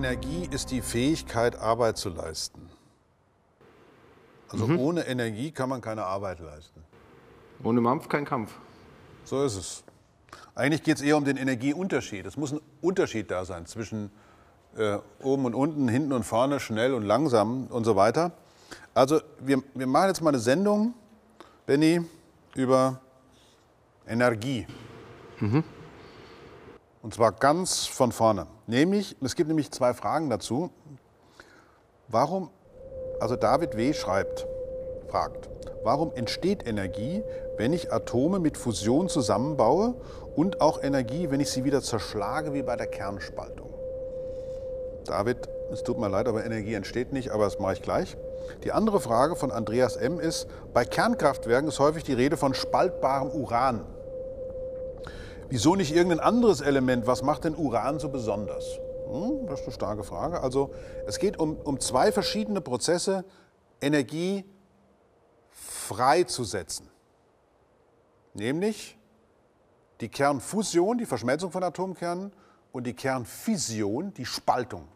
Energie ist die Fähigkeit, Arbeit zu leisten. Also mhm. ohne Energie kann man keine Arbeit leisten. Ohne Mampf kein Kampf. So ist es. Eigentlich geht es eher um den Energieunterschied. Es muss ein Unterschied da sein zwischen äh, oben und unten, hinten und vorne, schnell und langsam und so weiter. Also wir, wir machen jetzt mal eine Sendung, Benny, über Energie. Mhm. Und zwar ganz von vorne. Nämlich, es gibt nämlich zwei Fragen dazu. Warum, also David W. schreibt, fragt, warum entsteht Energie, wenn ich Atome mit Fusion zusammenbaue und auch Energie, wenn ich sie wieder zerschlage, wie bei der Kernspaltung? David, es tut mir leid, aber Energie entsteht nicht, aber das mache ich gleich. Die andere Frage von Andreas M. ist, bei Kernkraftwerken ist häufig die Rede von spaltbarem Uran. Wieso nicht irgendein anderes Element? Was macht denn Uran so besonders? Hm, das ist eine starke Frage. Also es geht um, um zwei verschiedene Prozesse, Energie freizusetzen. Nämlich die Kernfusion, die Verschmelzung von Atomkernen und die Kernfission, die Spaltung.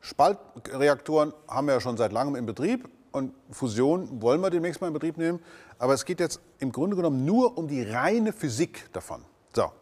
Spaltreaktoren haben wir ja schon seit langem in Betrieb und Fusion wollen wir demnächst mal in Betrieb nehmen. Aber es geht jetzt im Grunde genommen nur um die reine Physik davon. So,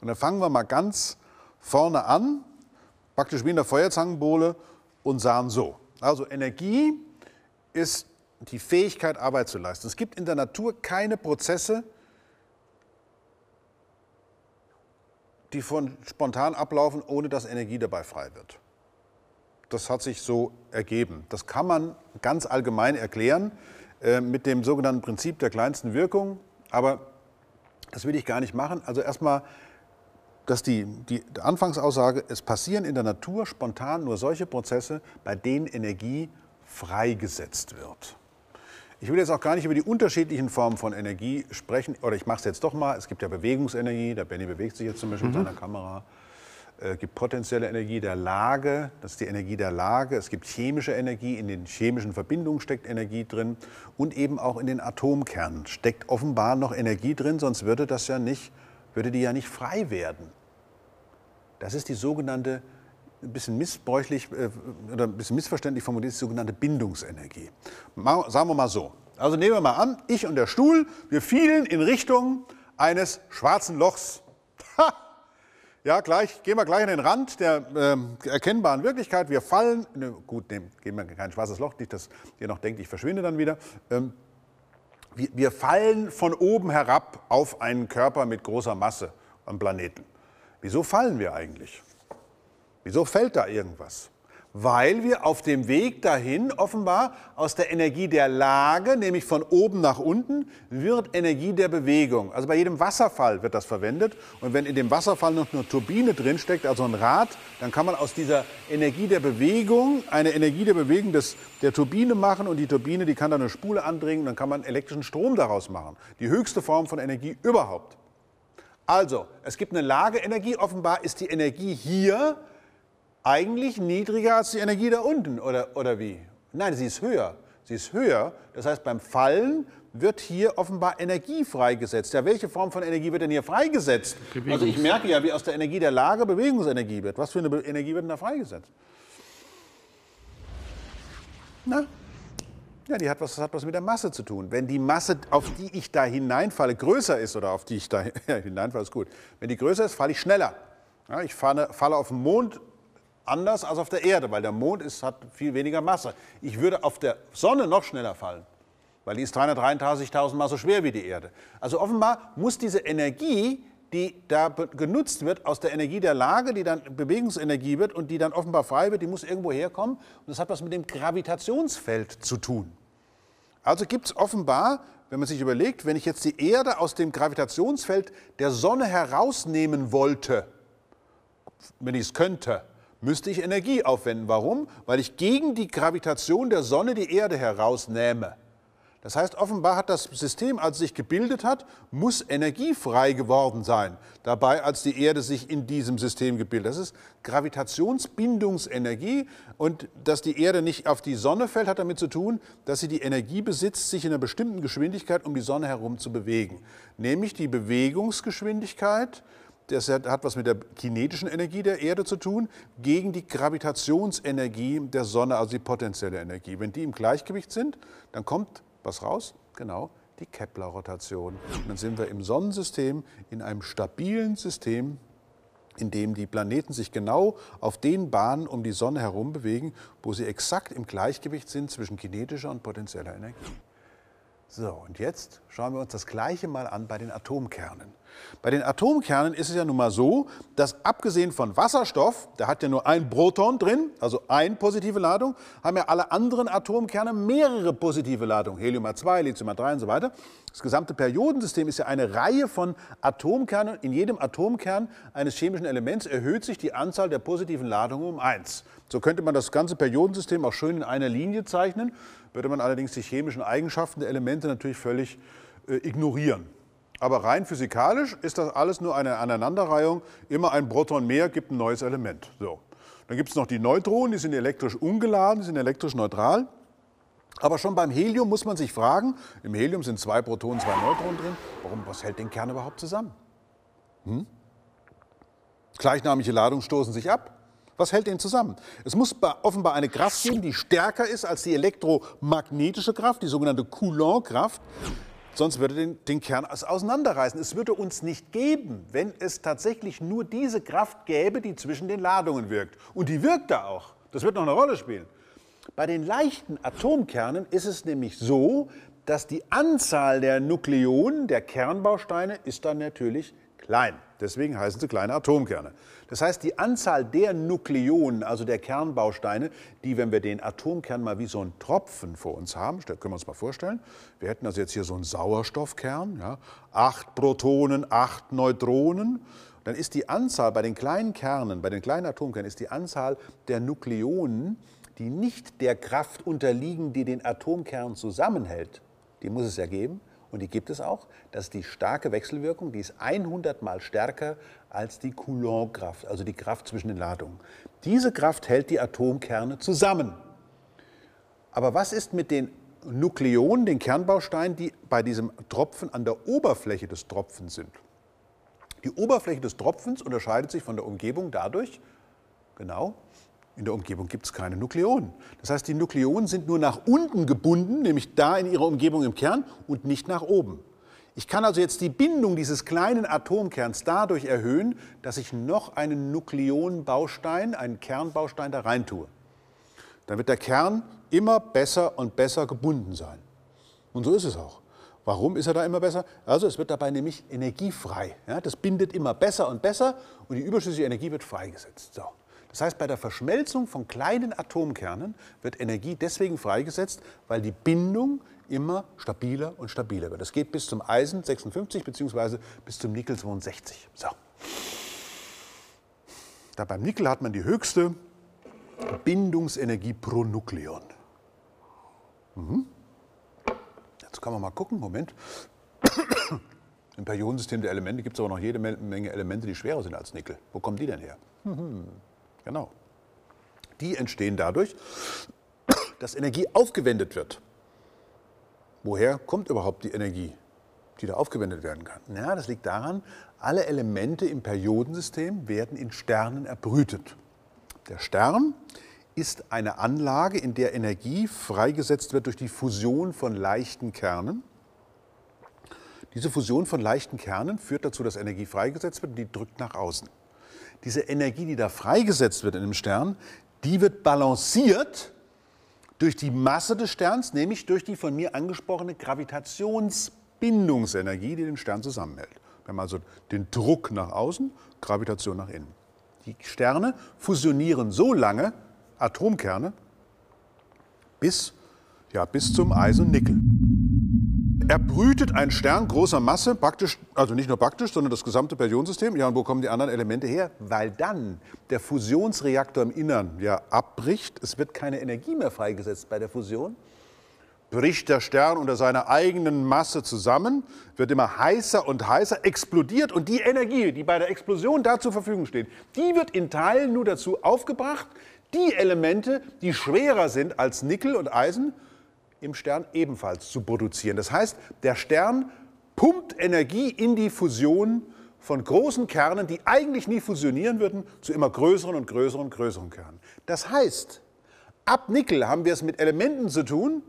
und dann fangen wir mal ganz vorne an, praktisch wie in der Feuerzangenbowle und sagen so. Also Energie ist die Fähigkeit, Arbeit zu leisten. Es gibt in der Natur keine Prozesse, die von spontan ablaufen, ohne dass Energie dabei frei wird. Das hat sich so ergeben. Das kann man ganz allgemein erklären äh, mit dem sogenannten Prinzip der kleinsten Wirkung. Aber das will ich gar nicht machen. Also erstmal, dass die, die Anfangsaussage, es passieren in der Natur spontan nur solche Prozesse, bei denen Energie freigesetzt wird. Ich will jetzt auch gar nicht über die unterschiedlichen Formen von Energie sprechen, oder ich mache es jetzt doch mal. Es gibt ja Bewegungsenergie, der Benny bewegt sich jetzt zum Beispiel mhm. mit seiner Kamera. Es äh, gibt potenzielle Energie der Lage, das ist die Energie der Lage. Es gibt chemische Energie, in den chemischen Verbindungen steckt Energie drin. Und eben auch in den Atomkernen steckt offenbar noch Energie drin, sonst würde, das ja nicht, würde die ja nicht frei werden. Das ist die sogenannte, ein bisschen missbräuchlich äh, oder ein bisschen missverständlich formuliert, die sogenannte Bindungsenergie. sagen wir mal so. Also nehmen wir mal an, ich und der Stuhl, wir fielen in Richtung eines schwarzen Lochs. Ja, gleich, gehen wir gleich an den Rand der äh, erkennbaren Wirklichkeit. Wir fallen, ne, gut, nehmen, gehen wir kein schwarzes Loch, nicht, dass ihr noch denkt, ich verschwinde dann wieder. Ähm, wir, wir fallen von oben herab auf einen Körper mit großer Masse am Planeten. Wieso fallen wir eigentlich? Wieso fällt da irgendwas? Weil wir auf dem Weg dahin offenbar aus der Energie der Lage, nämlich von oben nach unten, wird Energie der Bewegung. Also bei jedem Wasserfall wird das verwendet. Und wenn in dem Wasserfall noch eine Turbine drinsteckt, also ein Rad, dann kann man aus dieser Energie der Bewegung eine Energie der Bewegung des, der Turbine machen. Und die Turbine, die kann dann eine Spule andringen, dann kann man elektrischen Strom daraus machen. Die höchste Form von Energie überhaupt. Also, es gibt eine Lageenergie. Offenbar ist die Energie hier eigentlich niedriger als die Energie da unten, oder, oder wie? Nein, sie ist höher. Sie ist höher. Das heißt, beim Fallen wird hier offenbar Energie freigesetzt. Ja, welche Form von Energie wird denn hier freigesetzt? Bewegungs also ich merke ja, wie aus der Energie der Lage Bewegungsenergie wird. Was für eine Energie wird denn da freigesetzt? Na? Ja, die hat was, das hat was mit der Masse zu tun. Wenn die Masse, auf die ich da hineinfalle, größer ist, oder auf die ich da hineinfalle, ist gut. Wenn die größer ist, falle ich schneller. Ja, ich falle, falle auf den Mond anders als auf der Erde, weil der Mond ist, hat viel weniger Masse. Ich würde auf der Sonne noch schneller fallen, weil die ist 333.000 Mal so schwer wie die Erde. Also offenbar muss diese Energie, die da genutzt wird, aus der Energie der Lage, die dann Bewegungsenergie wird und die dann offenbar frei wird, die muss irgendwo herkommen. Und das hat was mit dem Gravitationsfeld zu tun. Also gibt es offenbar, wenn man sich überlegt, wenn ich jetzt die Erde aus dem Gravitationsfeld der Sonne herausnehmen wollte, wenn ich es könnte, müsste ich Energie aufwenden. Warum? Weil ich gegen die Gravitation der Sonne die Erde herausnehme. Das heißt, offenbar hat das System, als es sich gebildet hat, muss energiefrei geworden sein. Dabei, als die Erde sich in diesem System gebildet hat. Das ist Gravitationsbindungsenergie. Und dass die Erde nicht auf die Sonne fällt, hat damit zu tun, dass sie die Energie besitzt, sich in einer bestimmten Geschwindigkeit um die Sonne herum zu bewegen. Nämlich die Bewegungsgeschwindigkeit das hat was mit der kinetischen Energie der Erde zu tun, gegen die Gravitationsenergie der Sonne, also die potenzielle Energie. Wenn die im Gleichgewicht sind, dann kommt was raus? Genau, die Kepler-Rotation. Dann sind wir im Sonnensystem in einem stabilen System, in dem die Planeten sich genau auf den Bahnen um die Sonne herum bewegen, wo sie exakt im Gleichgewicht sind zwischen kinetischer und potenzieller Energie. So, und jetzt schauen wir uns das Gleiche mal an bei den Atomkernen. Bei den Atomkernen ist es ja nun mal so, dass abgesehen von Wasserstoff, der hat ja nur ein Proton drin, also eine positive Ladung, haben ja alle anderen Atomkerne mehrere positive Ladungen, Helium 2 Lithium 3 und so weiter. Das gesamte Periodensystem ist ja eine Reihe von Atomkernen. In jedem Atomkern eines chemischen Elements erhöht sich die Anzahl der positiven Ladungen um 1. So könnte man das ganze Periodensystem auch schön in einer Linie zeichnen würde man allerdings die chemischen Eigenschaften der Elemente natürlich völlig äh, ignorieren. Aber rein physikalisch ist das alles nur eine Aneinanderreihung. Immer ein Proton mehr gibt ein neues Element. So. Dann gibt es noch die Neutronen, die sind elektrisch ungeladen, die sind elektrisch neutral. Aber schon beim Helium muss man sich fragen, im Helium sind zwei Protonen, zwei Neutronen drin, warum, was hält den Kern überhaupt zusammen? Hm? Gleichnamige Ladungen stoßen sich ab. Was hält den zusammen? Es muss offenbar eine Kraft geben, die stärker ist als die elektromagnetische Kraft, die sogenannte Coulomb-Kraft. Sonst würde den, den Kern auseinanderreißen. Es würde uns nicht geben, wenn es tatsächlich nur diese Kraft gäbe, die zwischen den Ladungen wirkt. Und die wirkt da auch. Das wird noch eine Rolle spielen. Bei den leichten Atomkernen ist es nämlich so, dass die Anzahl der Nukleonen, der Kernbausteine, ist dann natürlich klein. Deswegen heißen sie kleine Atomkerne. Das heißt, die Anzahl der Nukleonen, also der Kernbausteine, die, wenn wir den Atomkern mal wie so einen Tropfen vor uns haben, können wir uns mal vorstellen, wir hätten also jetzt hier so einen Sauerstoffkern, ja, acht Protonen, acht Neutronen, dann ist die Anzahl bei den kleinen Kernen, bei den kleinen Atomkernen, ist die Anzahl der Nukleonen, die nicht der Kraft unterliegen, die den Atomkern zusammenhält, die muss es ja geben, und die gibt es auch, das ist die starke Wechselwirkung, die ist 100 mal stärker als die Coulomb-Kraft, also die Kraft zwischen den Ladungen. Diese Kraft hält die Atomkerne zusammen. Aber was ist mit den Nukleonen, den Kernbausteinen, die bei diesem Tropfen an der Oberfläche des Tropfens sind? Die Oberfläche des Tropfens unterscheidet sich von der Umgebung dadurch, genau, in der Umgebung gibt es keine Nukleonen. Das heißt, die Nukleonen sind nur nach unten gebunden, nämlich da in ihrer Umgebung im Kern und nicht nach oben. Ich kann also jetzt die Bindung dieses kleinen Atomkerns dadurch erhöhen, dass ich noch einen Nukleonenbaustein, einen Kernbaustein da rein tue. Dann wird der Kern immer besser und besser gebunden sein. Und so ist es auch. Warum ist er da immer besser? Also es wird dabei nämlich energiefrei. Ja, das bindet immer besser und besser und die überschüssige Energie wird freigesetzt. So. Das heißt, bei der Verschmelzung von kleinen Atomkernen wird Energie deswegen freigesetzt, weil die Bindung immer stabiler und stabiler wird. Das geht bis zum Eisen 56 bzw. bis zum Nickel 62. So. Da beim Nickel hat man die höchste Bindungsenergie pro Nukleon. Mhm. Jetzt kann man mal gucken, Moment. Im Periodensystem der Elemente gibt es aber noch jede Menge Elemente, die schwerer sind als Nickel. Wo kommen die denn her? Mhm. Genau. Die entstehen dadurch, dass Energie aufgewendet wird. Woher kommt überhaupt die Energie, die da aufgewendet werden kann? Ja, das liegt daran, alle Elemente im Periodensystem werden in Sternen erbrütet. Der Stern ist eine Anlage, in der Energie freigesetzt wird durch die Fusion von leichten Kernen. Diese Fusion von leichten Kernen führt dazu, dass Energie freigesetzt wird und die drückt nach außen diese Energie, die da freigesetzt wird in einem Stern, die wird balanciert durch die Masse des Sterns, nämlich durch die von mir angesprochene Gravitationsbindungsenergie, die den Stern zusammenhält. Wir haben also den Druck nach außen, Gravitation nach innen. Die Sterne fusionieren so lange, Atomkerne, bis, ja, bis zum Eisen und Nickel. Er brütet ein Stern großer Masse, praktisch, also nicht nur praktisch, sondern das gesamte Periodensystem. Ja, und wo kommen die anderen Elemente her? Weil dann der Fusionsreaktor im Innern ja abbricht. Es wird keine Energie mehr freigesetzt bei der Fusion. Bricht der Stern unter seiner eigenen Masse zusammen, wird immer heißer und heißer, explodiert und die Energie, die bei der Explosion da zur Verfügung steht, die wird in Teilen nur dazu aufgebracht, die Elemente, die schwerer sind als Nickel und Eisen, im Stern ebenfalls zu produzieren. Das heißt, der Stern pumpt Energie in die Fusion von großen Kernen, die eigentlich nie fusionieren würden, zu immer größeren und größeren und größeren Kernen. Das heißt, ab Nickel haben wir es mit Elementen zu tun,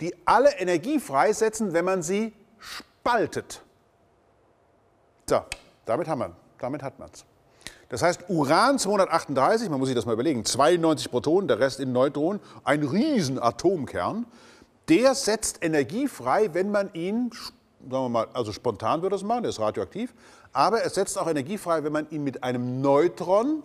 die alle Energie freisetzen, wenn man sie spaltet. So, damit, haben wir, damit hat man es. Das heißt, Uran 238, man muss sich das mal überlegen, 92 Protonen, der Rest in Neutronen, ein riesen Atomkern, der setzt Energie frei, wenn man ihn, sagen wir mal, also spontan würde es machen, der ist radioaktiv, aber er setzt auch Energie frei, wenn man ihn mit einem Neutron,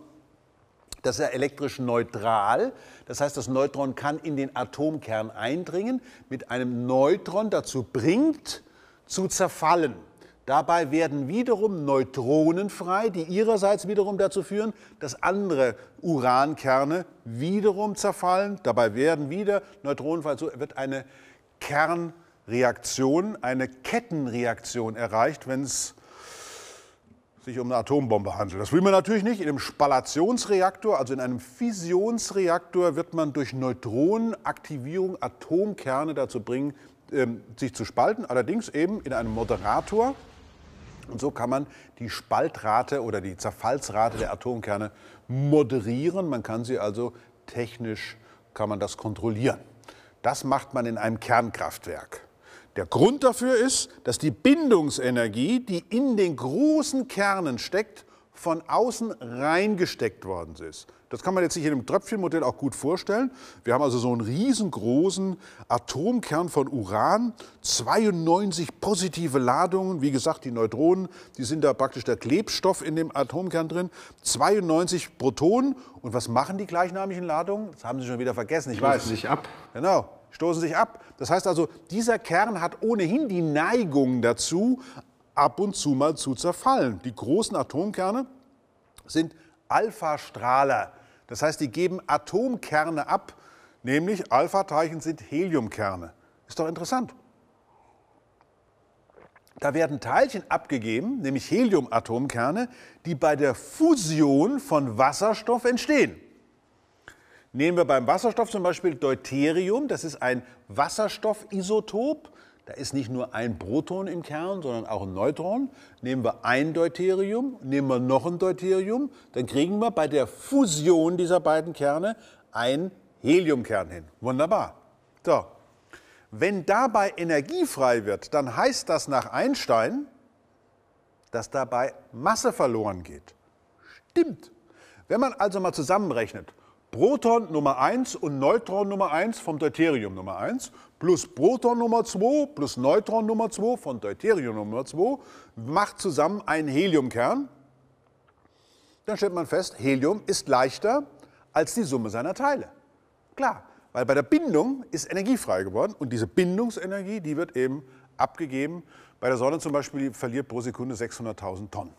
das ist ja elektrisch neutral, das heißt, das Neutron kann in den Atomkern eindringen, mit einem Neutron dazu bringt, zu zerfallen. Dabei werden wiederum Neutronen frei, die ihrerseits wiederum dazu führen, dass andere Urankerne wiederum zerfallen. Dabei werden wieder Neutronen frei. So wird eine Kernreaktion, eine Kettenreaktion erreicht, wenn es sich um eine Atombombe handelt. Das will man natürlich nicht. In einem Spallationsreaktor, also in einem Fissionsreaktor, wird man durch Neutronenaktivierung Atomkerne dazu bringen, ähm, sich zu spalten. Allerdings eben in einem Moderator, und so kann man die Spaltrate oder die Zerfallsrate der Atomkerne moderieren. Man kann sie also technisch kann man das kontrollieren. Das macht man in einem Kernkraftwerk. Der Grund dafür ist, dass die Bindungsenergie, die in den großen Kernen steckt, von außen reingesteckt worden ist. Das kann man jetzt sich in dem Tröpfchenmodell auch gut vorstellen. Wir haben also so einen riesengroßen Atomkern von Uran, 92 positive Ladungen. Wie gesagt, die Neutronen, die sind da praktisch der Klebstoff in dem Atomkern drin. 92 Protonen. Und was machen die gleichnamigen Ladungen? Das haben Sie schon wieder vergessen, ich Stoßen weiß. sich ab. Genau, stoßen sich ab. Das heißt also, dieser Kern hat ohnehin die Neigung dazu, ab und zu mal zu zerfallen. Die großen Atomkerne sind Alpha-Strahler. Das heißt, die geben Atomkerne ab, nämlich Alpha-Teilchen sind Heliumkerne. Ist doch interessant. Da werden Teilchen abgegeben, nämlich Heliumatomkerne, die bei der Fusion von Wasserstoff entstehen. Nehmen wir beim Wasserstoff zum Beispiel Deuterium, das ist ein Wasserstoffisotop. Da ist nicht nur ein Proton im Kern, sondern auch ein Neutron. Nehmen wir ein Deuterium, nehmen wir noch ein Deuterium, dann kriegen wir bei der Fusion dieser beiden Kerne ein Heliumkern hin. Wunderbar. So. Wenn dabei Energie frei wird, dann heißt das nach Einstein, dass dabei Masse verloren geht. Stimmt. Wenn man also mal zusammenrechnet, Proton Nummer 1 und Neutron Nummer 1 vom Deuterium Nummer 1 plus Proton Nummer 2 plus Neutron Nummer 2 von Deuterium Nummer 2 macht zusammen einen Heliumkern. Dann stellt man fest, Helium ist leichter als die Summe seiner Teile. Klar, weil bei der Bindung ist Energie frei geworden und diese Bindungsenergie, die wird eben abgegeben. Bei der Sonne zum Beispiel verliert pro Sekunde 600.000 Tonnen.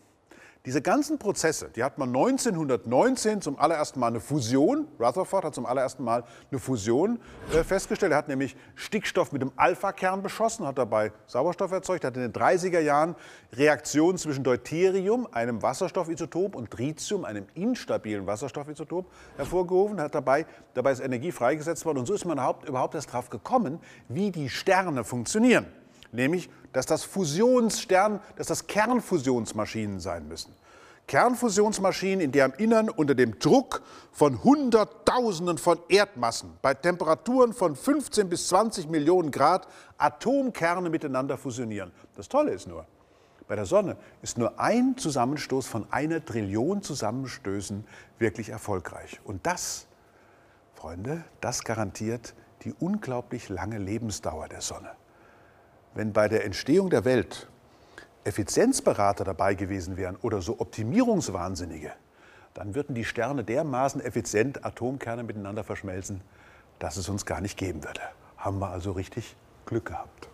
Diese ganzen Prozesse, die hat man 1919 zum allerersten Mal eine Fusion, Rutherford hat zum allerersten Mal eine Fusion äh, festgestellt. Er hat nämlich Stickstoff mit dem Alpha-Kern beschossen, hat dabei Sauerstoff erzeugt, hat in den 30er Jahren Reaktionen zwischen Deuterium, einem Wasserstoffisotop, und Tritium, einem instabilen Wasserstoffisotop, hervorgerufen, hat dabei, dabei ist Energie freigesetzt worden. Und so ist man überhaupt, überhaupt erst darauf gekommen, wie die Sterne funktionieren nämlich dass das Fusionsstern, dass das Kernfusionsmaschinen sein müssen. Kernfusionsmaschinen, in deren Innern unter dem Druck von Hunderttausenden von Erdmassen bei Temperaturen von 15 bis 20 Millionen Grad Atomkerne miteinander fusionieren. Das Tolle ist nur, bei der Sonne ist nur ein Zusammenstoß von einer Trillion Zusammenstößen wirklich erfolgreich. Und das, Freunde, das garantiert die unglaublich lange Lebensdauer der Sonne wenn bei der Entstehung der Welt Effizienzberater dabei gewesen wären oder so Optimierungswahnsinnige, dann würden die Sterne dermaßen effizient Atomkerne miteinander verschmelzen, dass es uns gar nicht geben würde. Haben wir also richtig Glück gehabt.